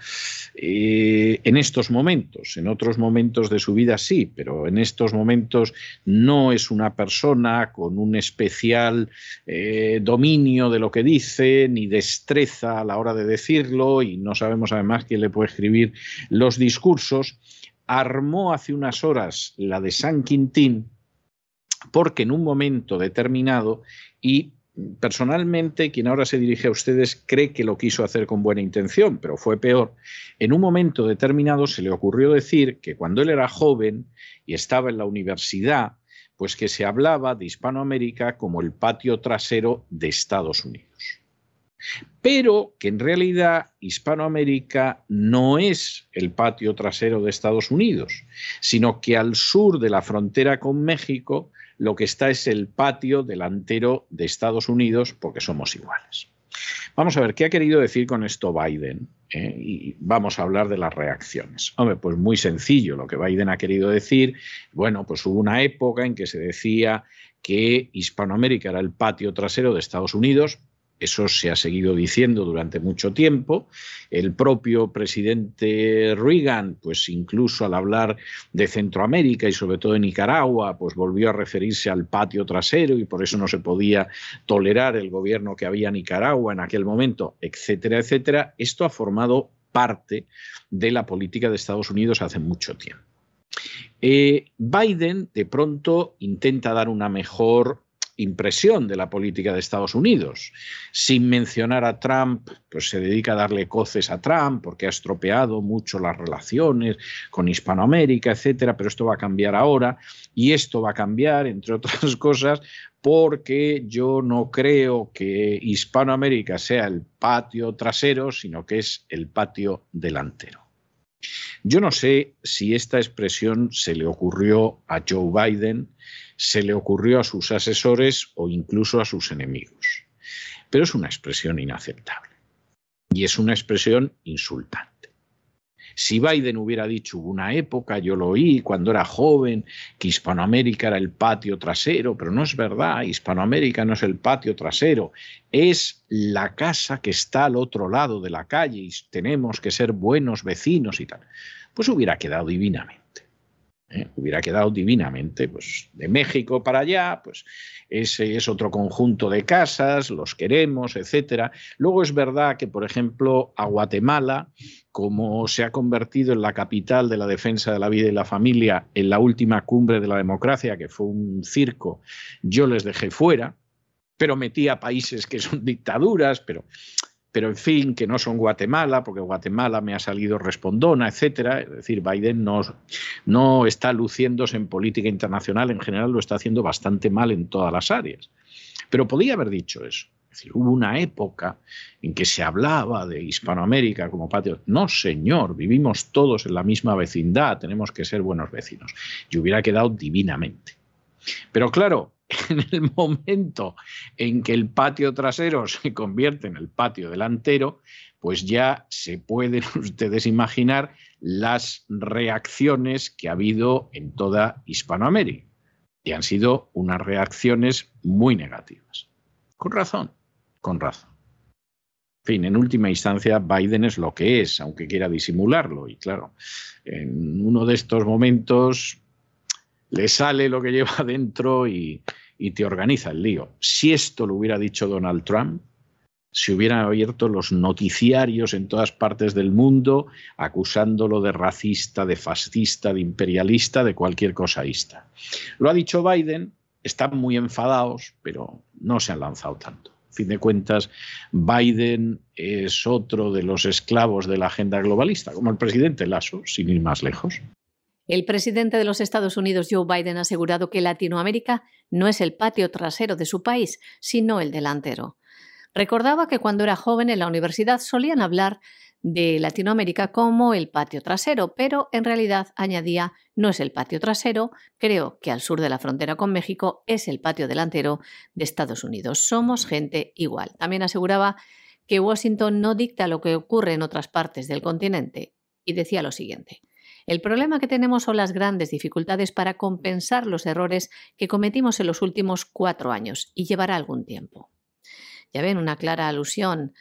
[SPEAKER 1] eh, en estos momentos, en otros momentos de su vida sí, pero en estos momentos no es una persona con un especial eh, dominio de lo que dice, ni destreza a la hora de decirlo, y no sabemos además quién le puede escribir los discursos armó hace unas horas la de San Quintín porque en un momento determinado y personalmente quien ahora se dirige a ustedes cree que lo quiso hacer con buena intención, pero fue peor. En un momento determinado se le ocurrió decir que cuando él era joven y estaba en la universidad, pues que se hablaba de Hispanoamérica como el patio trasero de Estados Unidos pero que en realidad Hispanoamérica no es el patio trasero de Estados Unidos, sino que al sur de la frontera con México lo que está es el patio delantero de Estados Unidos porque somos iguales. Vamos a ver, ¿qué ha querido decir con esto Biden? Eh, y vamos a hablar de las reacciones. Hombre, pues muy sencillo, lo que Biden ha querido decir, bueno, pues hubo una época en que se decía que Hispanoamérica era el patio trasero de Estados Unidos, eso se ha seguido diciendo durante mucho tiempo. El propio presidente Reagan, pues incluso al hablar de Centroamérica y sobre todo de Nicaragua, pues volvió a referirse al patio trasero y por eso no se podía tolerar el gobierno que había en Nicaragua en aquel momento, etcétera, etcétera. Esto ha formado parte de la política de Estados Unidos hace mucho tiempo. Eh, Biden de pronto intenta dar una mejor impresión de la política de Estados Unidos. Sin mencionar a Trump, pues se dedica a darle coces a Trump porque ha estropeado mucho las relaciones con Hispanoamérica, etcétera, pero esto va a cambiar ahora y esto va a cambiar entre otras cosas porque yo no creo que Hispanoamérica sea el patio trasero, sino que es el patio delantero. Yo no sé si esta expresión se le ocurrió a Joe Biden, se le ocurrió a sus asesores o incluso a sus enemigos. Pero es una expresión inaceptable y es una expresión insultante. Si Biden hubiera dicho, una época, yo lo oí cuando era joven, que Hispanoamérica era el patio trasero, pero no es verdad, Hispanoamérica no es el patio trasero, es la casa que está al otro lado de la calle y tenemos que ser buenos vecinos y tal, pues hubiera quedado divinamente. ¿Eh? hubiera quedado divinamente. Pues de México para allá, pues ese es otro conjunto de casas, los queremos, etcétera. Luego es verdad que, por ejemplo, a Guatemala, como se ha convertido en la capital de la defensa de la vida y la familia en la última cumbre de la democracia, que fue un circo, yo les dejé fuera, pero metí a países que son dictaduras, pero pero en fin, que no son Guatemala, porque Guatemala me ha salido respondona, etcétera. Es decir, Biden no, no está luciéndose en política internacional, en general lo está haciendo bastante mal en todas las áreas. Pero podía haber dicho eso. Es decir, hubo una época en que se hablaba de Hispanoamérica como patio. No, señor, vivimos todos en la misma vecindad, tenemos que ser buenos vecinos. Y hubiera quedado divinamente. Pero claro, en el momento en que el patio trasero se convierte en el patio delantero, pues ya se pueden ustedes imaginar las reacciones que ha habido en toda Hispanoamérica. Y han sido unas reacciones muy negativas. Con razón, con razón. En fin, en última instancia, Biden es lo que es, aunque quiera disimularlo. Y claro, en uno de estos momentos le sale lo que lleva dentro y, te organiza el lío. Si esto lo hubiera dicho Donald Trump, se hubieran abierto los noticiarios en todas partes del mundo acusándolo de racista, de fascista, de imperialista, de cualquier cosaísta. Lo ha dicho Biden, están muy enfadados, pero no se han lanzado tanto. A fin de cuentas, Biden es otro de los esclavos de la agenda globalista, como el presidente Lasso, sin ir más lejos.
[SPEAKER 2] El presidente de los Estados Unidos, Joe Biden, ha asegurado que Latinoamérica no es el patio trasero de su país, sino el delantero. Recordaba que cuando era joven en la universidad solían hablar de Latinoamérica como el patio trasero, pero en realidad añadía no es el patio trasero, creo que al sur de la frontera con México es el patio delantero de Estados Unidos. Somos gente igual. También aseguraba que Washington no dicta lo que ocurre en otras partes del continente y decía lo siguiente. El problema que tenemos son las grandes dificultades para compensar los errores que cometimos en los últimos cuatro años y llevará algún tiempo. Ya ven, una clara alusión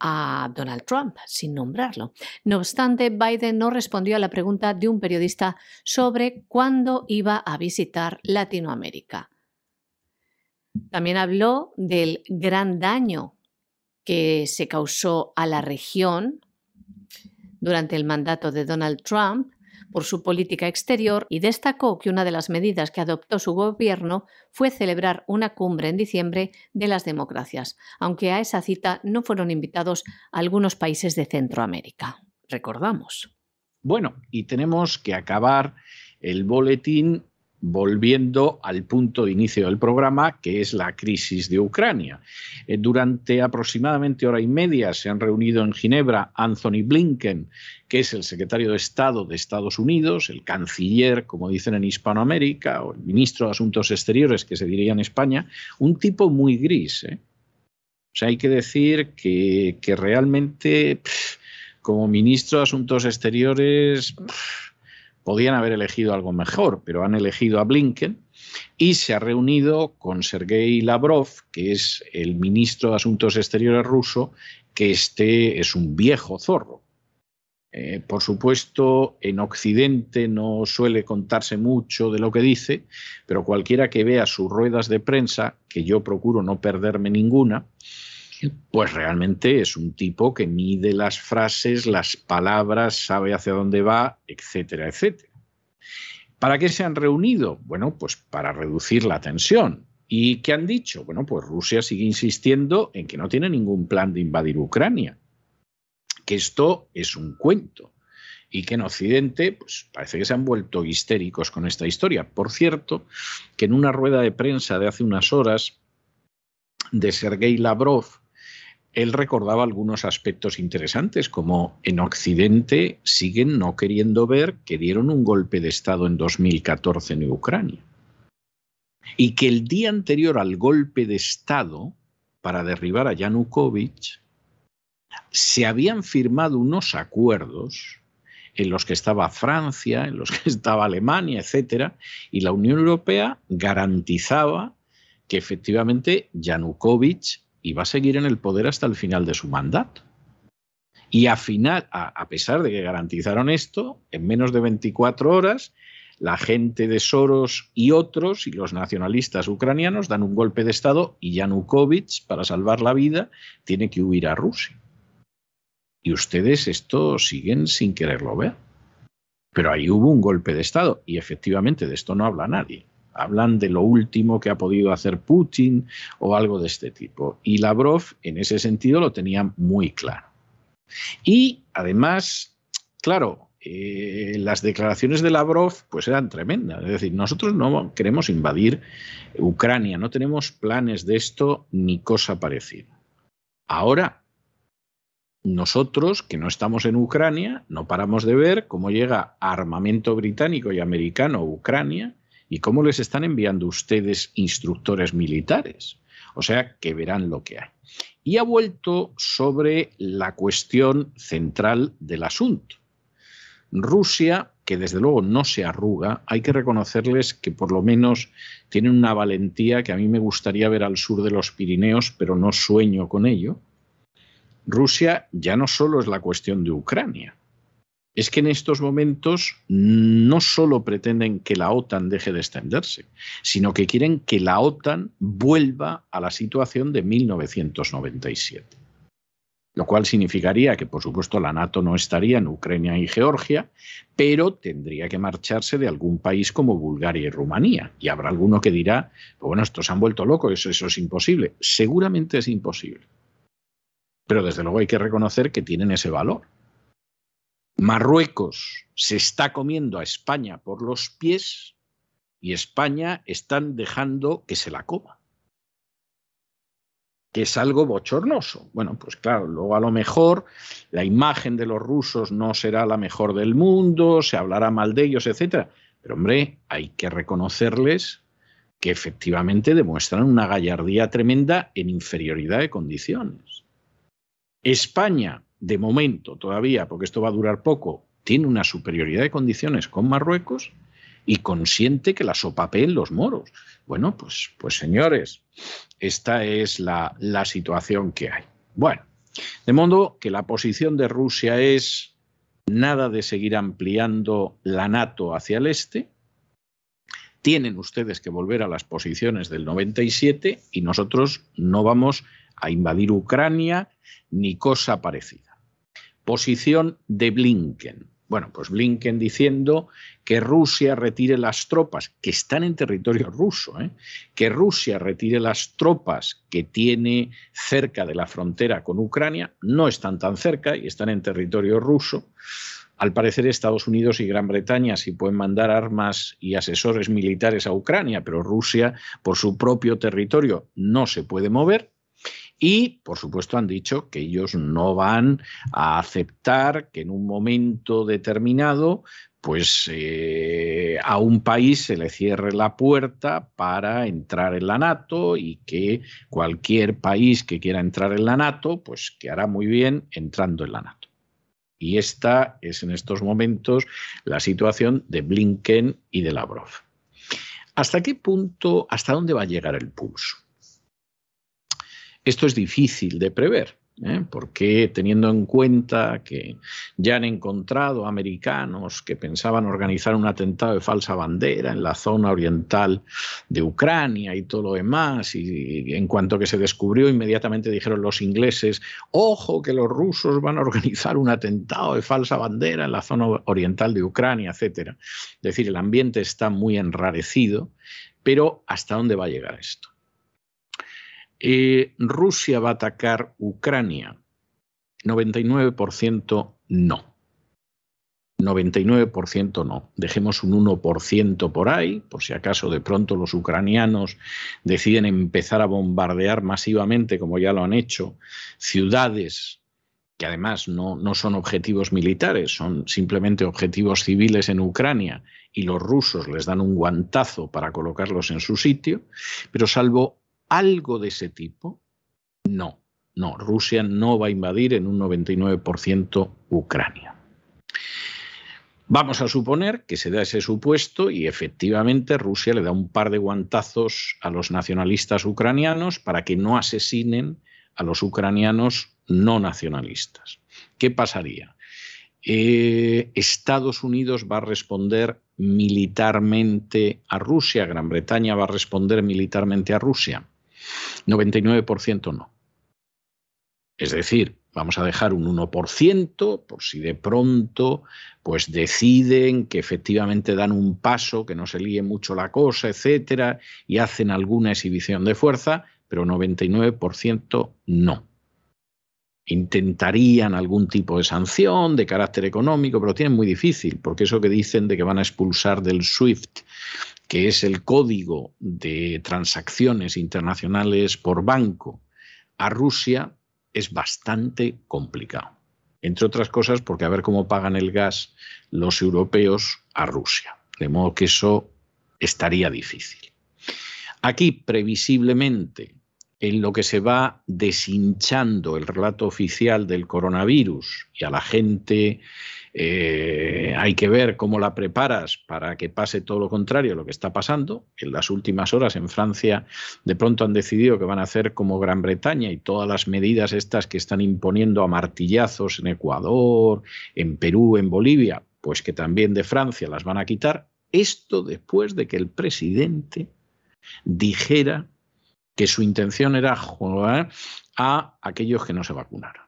[SPEAKER 2] a Donald Trump, sin nombrarlo. No obstante, Biden no respondió a la pregunta de un periodista sobre cuándo iba a visitar Latinoamérica. También habló del gran daño que se causó a la región durante el mandato de Donald Trump por su política exterior y destacó que una de las medidas que adoptó su gobierno fue celebrar una cumbre en diciembre de las democracias, aunque a esa cita no fueron invitados algunos países de Centroamérica. Recordamos.
[SPEAKER 1] Bueno, y tenemos que acabar el boletín volviendo al punto de inicio del programa, que es la crisis de Ucrania. Eh, durante aproximadamente hora y media se han reunido en Ginebra Anthony Blinken, que es el secretario de Estado de Estados Unidos, el canciller, como dicen en Hispanoamérica, o el ministro de Asuntos Exteriores, que se diría en España, un tipo muy gris. ¿eh? O sea, hay que decir que, realmente, como ministro de Asuntos Exteriores... Podían haber elegido algo mejor, pero han elegido a Blinken y se ha reunido con Sergei Lavrov, que es el ministro de Asuntos Exteriores ruso, que este es un viejo zorro. Eh, por supuesto, en Occidente no suele contarse mucho de lo que dice, pero cualquiera que vea sus ruedas de prensa, que yo procuro no perderme ninguna, pues realmente es un tipo que mide las frases, las palabras, sabe hacia dónde va, etcétera, etcétera. ¿Para qué se han reunido? Bueno, pues para reducir la tensión. ¿Y qué han dicho? Bueno, pues Rusia sigue insistiendo en que no tiene ningún plan de invadir Ucrania, que esto es un cuento y que en Occidente pues, parece que se han vuelto histéricos con esta historia. Por cierto, que en una rueda de prensa de hace unas horas de Sergei Lavrov, él recordaba algunos aspectos interesantes, como en Occidente siguen no queriendo ver que dieron un golpe de Estado en 2014 en Ucrania. Y que el día anterior al golpe de Estado, para derribar a Yanukovych, se habían firmado unos acuerdos en los que estaba Francia, en los que estaba Alemania, etcétera, y la Unión Europea garantizaba que efectivamente Yanukovych y va a seguir en el poder hasta el final de su mandato. Y a, final, a, pesar de que garantizaron esto, en menos de 24 horas, la gente de Soros y otros y los nacionalistas ucranianos dan un golpe de Estado y Yanukovych, para salvar la vida, tiene que huir a Rusia. Y ustedes esto siguen sin quererlo ver. Pero ahí hubo un golpe de Estado y efectivamente de esto no habla nadie hablan de lo último que ha podido hacer Putin o algo de este tipo. Y Lavrov en ese sentido lo tenía muy claro. Y además, claro, eh, las declaraciones de Lavrov pues eran tremendas. Es decir, nosotros no queremos invadir Ucrania, no tenemos planes de esto ni cosa parecida. Ahora, nosotros que no estamos en Ucrania, no paramos de ver cómo llega armamento británico y americano a Ucrania ¿Y cómo les están enviando ustedes instructores militares? O sea, que verán lo que hay. Y ha vuelto sobre la cuestión central del asunto. Rusia, que desde luego no se arruga, hay que reconocerles que por lo menos tienen una valentía que a mí me gustaría ver al sur de los Pirineos, pero no sueño con ello. Rusia ya no solo es la cuestión de Ucrania, es que en estos momentos no solo pretenden que la OTAN deje de extenderse, sino que quieren que la OTAN vuelva a la situación de 1997. Lo cual significaría que, por supuesto, la NATO no estaría en Ucrania y Georgia, pero tendría que marcharse de algún país como Bulgaria y Rumanía. Y habrá alguno que dirá, pues bueno, estos han vuelto locos, eso, eso es imposible. Seguramente es imposible. Pero desde luego hay que reconocer que tienen ese valor Marruecos se está comiendo a España por los pies y España están dejando que se la coma. Que es algo bochornoso. Bueno, pues claro, luego a lo mejor la imagen de los rusos no será la mejor del mundo, se hablará mal de ellos, etcétera. Pero hombre, hay que reconocerles que efectivamente demuestran una gallardía tremenda en inferioridad de condiciones. España de momento todavía, porque esto va a durar poco, tiene una superioridad de condiciones con Marruecos y consiente que la sopapeen los moros. Bueno, pues, pues señores, esta es la, la situación que hay. Bueno, de modo que la posición de Rusia es nada de seguir ampliando la NATO hacia el este. Tienen ustedes que volver a las posiciones del 97 y nosotros no vamos a invadir Ucrania ni cosa parecida. Posición de Blinken. Bueno, pues Blinken diciendo que Rusia retire las tropas que están en territorio ruso, ¿eh? que Rusia retire las tropas que tiene cerca de la frontera con Ucrania, no están tan cerca y están en territorio ruso. Al parecer Estados Unidos y Gran Bretaña sí pueden mandar armas y asesores militares a Ucrania, pero Rusia por su propio territorio no se puede mover. Y, por supuesto, han dicho que ellos no van a aceptar que en un momento determinado pues eh, a un país se le cierre la puerta para entrar en la NATO y que cualquier país que quiera entrar en la NATO, pues que hará muy bien entrando en la NATO. Y esta es en estos momentos la situación de Blinken y de Lavrov. ¿Hasta qué punto, hasta dónde va a llegar el pulso? Esto es difícil de prever, ¿eh? porque teniendo en cuenta que ya han encontrado americanos que pensaban organizar un atentado de falsa bandera en la zona oriental de Ucrania y todo lo demás, y, en cuanto que se descubrió, inmediatamente dijeron los ingleses, ojo que los rusos van a organizar un atentado de falsa bandera en la zona oriental de Ucrania, etcétera. Es decir, el ambiente está muy enrarecido, pero ¿hasta dónde va a llegar esto? Eh, Rusia va a atacar Ucrania. 99% no. 99% no. Dejemos un 1% por ahí, por si acaso de pronto los ucranianos deciden empezar a bombardear masivamente, como ya lo han hecho, ciudades que además no, no son objetivos militares, son simplemente objetivos civiles en Ucrania, y los rusos les dan un guantazo para colocarlos en su sitio, pero salvo algo de ese tipo? No, no, Rusia no va a invadir en un 99% Ucrania. Vamos a suponer que se da ese supuesto y efectivamente Rusia le da un par de guantazos a los nacionalistas ucranianos para que no asesinen a los ucranianos no nacionalistas. ¿Qué pasaría? Eh, Estados Unidos va a responder militarmente a Rusia, Gran Bretaña va a responder militarmente a Rusia. 99% no. Es decir, vamos a dejar un 1% por si de pronto pues deciden que efectivamente dan un paso, que no se líe mucho la cosa, etcétera, y hacen alguna exhibición de fuerza, pero 99% no. Intentarían algún tipo de sanción de carácter económico, pero tienen muy difícil, porque eso que dicen de que van a expulsar del SWIFT que es el código de transacciones internacionales por banco, a Rusia es bastante complicado. Entre otras cosas porque a ver cómo pagan el gas los europeos a Rusia. De modo que eso estaría difícil. Aquí, previsiblemente, en lo que se va deshinchando el relato oficial del coronavirus y a la gente eh, hay que ver cómo la preparas para que pase todo lo contrario a lo que está pasando. En las últimas horas en Francia de pronto han decidido que van a hacer como Gran Bretaña y todas las medidas estas que están imponiendo a martillazos en Ecuador, en Perú, en Bolivia, pues que también de Francia las van a quitar. Esto después de que el presidente dijera que su intención era jugar a aquellos que no se vacunaron.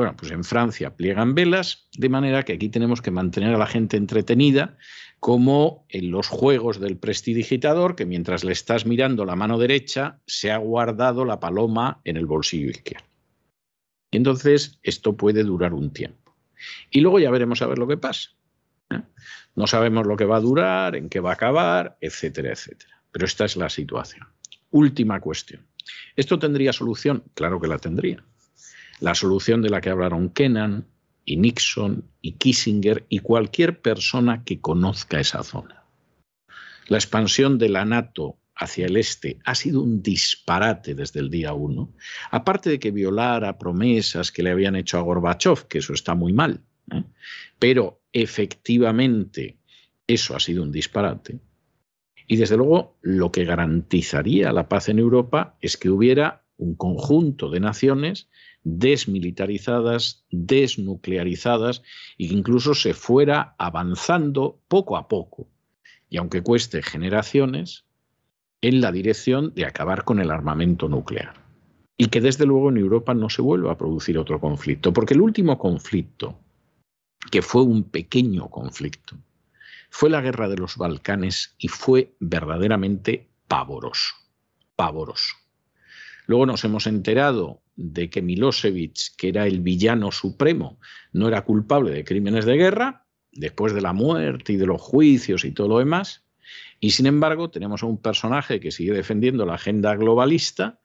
[SPEAKER 1] Bueno, pues en Francia pliegan velas, de manera que aquí tenemos que mantener a la gente entretenida, como en los juegos del prestidigitador, que mientras le estás mirando la mano derecha, se ha guardado la paloma en el bolsillo izquierdo. Y entonces esto puede durar un tiempo. Y luego ya veremos a ver lo que pasa. ¿eh? No sabemos lo que va a durar, en qué va a acabar, etcétera, etcétera. Pero esta es la situación. Última cuestión. ¿Esto tendría solución? Claro que la tendría. La solución de la que hablaron Kennan y Nixon y Kissinger y cualquier persona que conozca esa zona. La expansión de la NATO hacia el este ha sido un disparate desde el día uno, aparte de que violara promesas que le habían hecho a Gorbachev, que eso está muy mal, ¿eh? pero efectivamente eso ha sido un disparate. Y desde luego lo que garantizaría la paz en Europa es que hubiera un conjunto de naciones desmilitarizadas, desnuclearizadas e incluso se fuera avanzando poco a poco, y aunque cueste generaciones, en la dirección de acabar con el armamento nuclear. Y que desde luego en Europa no se vuelva a producir otro conflicto, porque el último conflicto, que fue un pequeño conflicto, fue la guerra de los Balcanes y fue verdaderamente pavoroso, pavoroso. Luego nos hemos enterado de que Milosevic, que era el villano supremo, no era culpable de crímenes de guerra, después de la muerte y de los juicios y todo lo demás. Y sin embargo, tenemos a un personaje que sigue defendiendo la agenda globalista,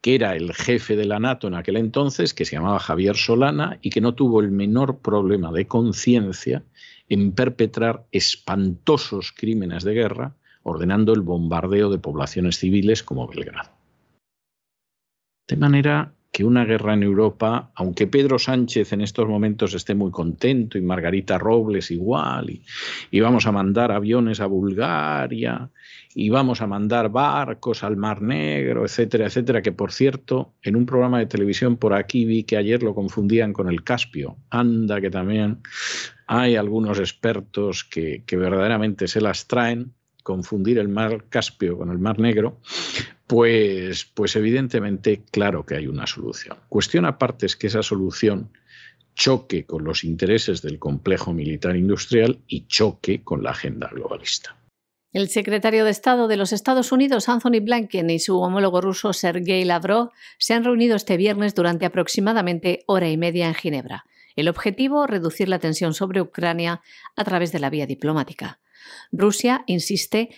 [SPEAKER 1] que era el jefe de la NATO en aquel entonces, que se llamaba Javier Solana, y que no tuvo el menor problema de conciencia en perpetrar espantosos crímenes de guerra, ordenando el bombardeo de poblaciones civiles como Belgrado. De manera que una guerra en Europa, aunque Pedro Sánchez en estos momentos esté muy contento y Margarita Robles igual, y, y, vamos a mandar aviones a Bulgaria, y vamos a mandar barcos al Mar Negro, etcétera, etcétera, que por cierto, en un programa de televisión por aquí vi que ayer lo confundían con el Caspio. Anda que también hay algunos expertos que, que verdaderamente se las traen confundir el mar Caspio con el mar Negro, pues, pues evidentemente claro que hay una solución. Cuestión aparte es que esa solución choque con los intereses del complejo militar industrial y choque con la agenda globalista.
[SPEAKER 2] El secretario de Estado de los Estados Unidos, Anthony Blinken, y su homólogo ruso, Sergei Lavrov, se han reunido este viernes durante aproximadamente hora y media en Ginebra. El objetivo, reducir la tensión sobre Ucrania a través de la vía diplomática. Rusia insiste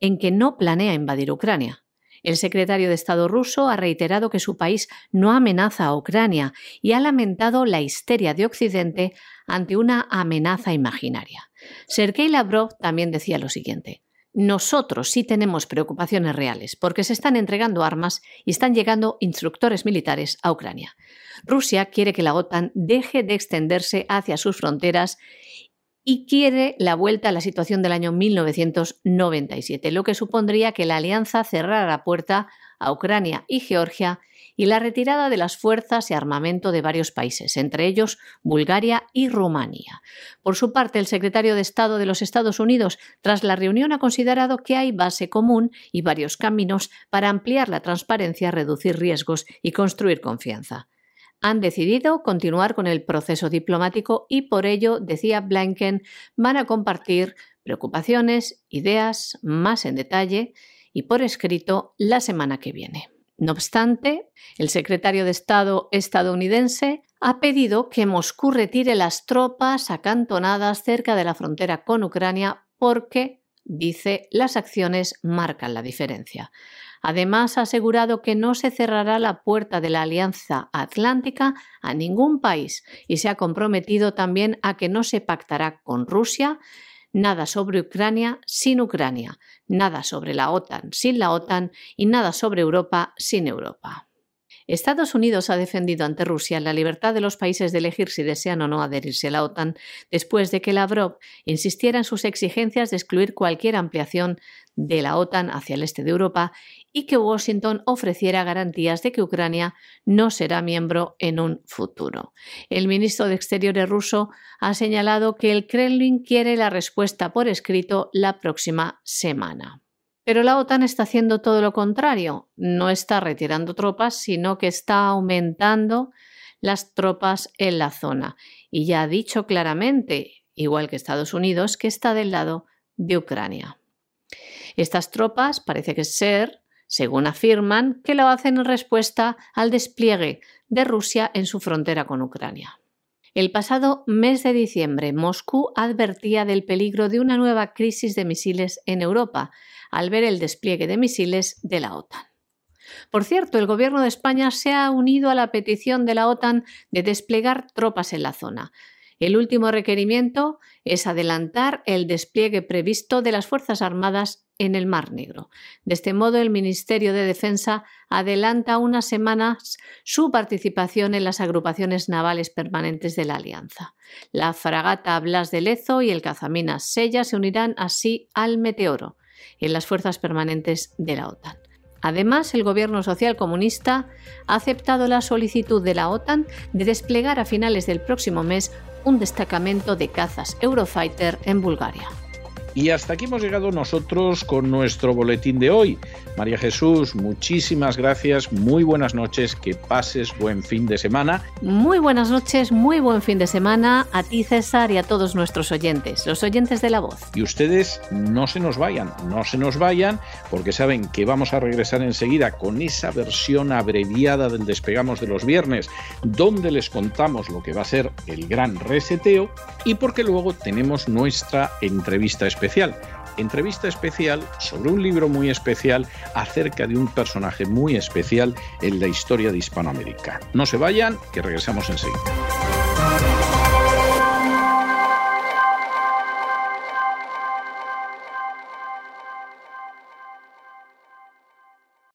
[SPEAKER 2] en que no planea invadir Ucrania. El secretario de Estado ruso ha reiterado que su país no amenaza a Ucrania y ha lamentado la histeria de Occidente ante una amenaza imaginaria. Sergei Lavrov también decía lo siguiente. Nosotros sí tenemos preocupaciones reales porque se están entregando armas y están llegando instructores militares a Ucrania. Rusia quiere que la OTAN deje de extenderse hacia sus fronteras y quiere la vuelta a la situación del año 1997, lo que supondría que la alianza cerrara la puerta a Ucrania y Georgia y la retirada de las fuerzas y armamento de varios países, entre ellos Bulgaria y Rumanía. Por su parte, el secretario de Estado de los Estados Unidos, tras la reunión, ha considerado que hay base común y varios caminos para ampliar la transparencia, reducir riesgos y construir confianza han decidido continuar con el proceso diplomático y por ello, decía Blinken, van a compartir preocupaciones, ideas más en detalle y por escrito la semana que viene. No obstante, el secretario de Estado estadounidense ha pedido que Moscú retire las tropas acantonadas cerca de la frontera con Ucrania porque, dice, las acciones marcan la diferencia. Además, ha asegurado que no se cerrará la puerta de la Alianza Atlántica a ningún país y se ha comprometido también a que no se pactará con Rusia nada sobre Ucrania sin Ucrania, nada sobre la OTAN sin la OTAN y nada sobre Europa sin Europa. Estados Unidos ha defendido ante Rusia la libertad de los países de elegir si desean o no adherirse a la OTAN después de que Lavrov insistiera en sus exigencias de excluir cualquier ampliación de la OTAN hacia el este de Europa y que Washington ofreciera garantías de que Ucrania no será miembro en un futuro. El ministro de Exteriores ruso ha señalado que el Kremlin quiere la respuesta por escrito la próxima semana. Pero la OTAN está haciendo todo lo contrario. No está retirando tropas, sino que está aumentando las tropas en la zona. Y ya ha dicho claramente, igual que Estados Unidos, que está del lado de Ucrania. Estas tropas parece que ser, según afirman, que lo hacen en respuesta al despliegue de Rusia en su frontera con Ucrania. El pasado mes de diciembre, Moscú advertía del peligro de una nueva crisis de misiles en Europa, al ver el despliegue de misiles de la OTAN. Por cierto, el Gobierno de España se ha unido a la petición de la OTAN de desplegar tropas en la zona. El último requerimiento es adelantar el despliegue previsto de las Fuerzas Armadas en el Mar Negro. De este modo, el Ministerio de Defensa adelanta unas semanas su participación en las agrupaciones navales permanentes de la Alianza. La fragata Blas de Lezo y el cazaminas Sella se unirán así al Meteoro en las fuerzas permanentes de la OTAN. Además, el gobierno social comunista ha aceptado la solicitud de la OTAN de desplegar a finales del próximo mes un destacamento de cazas Eurofighter en Bulgaria.
[SPEAKER 1] Y hasta aquí hemos llegado nosotros con nuestro boletín de hoy. María Jesús, muchísimas gracias, muy buenas noches, que pases buen fin de semana.
[SPEAKER 2] Muy buenas noches, muy buen fin de semana a ti César y a todos nuestros oyentes, los oyentes de la voz.
[SPEAKER 1] Y ustedes no se nos vayan, no se nos vayan, porque saben que vamos a regresar enseguida con esa versión abreviada del despegamos de los viernes, donde les contamos lo que va a ser el gran reseteo y porque luego tenemos nuestra entrevista especial especial. Entrevista especial sobre un libro muy especial acerca de un personaje muy especial en la historia de Hispanoamérica. No se vayan, que regresamos enseguida.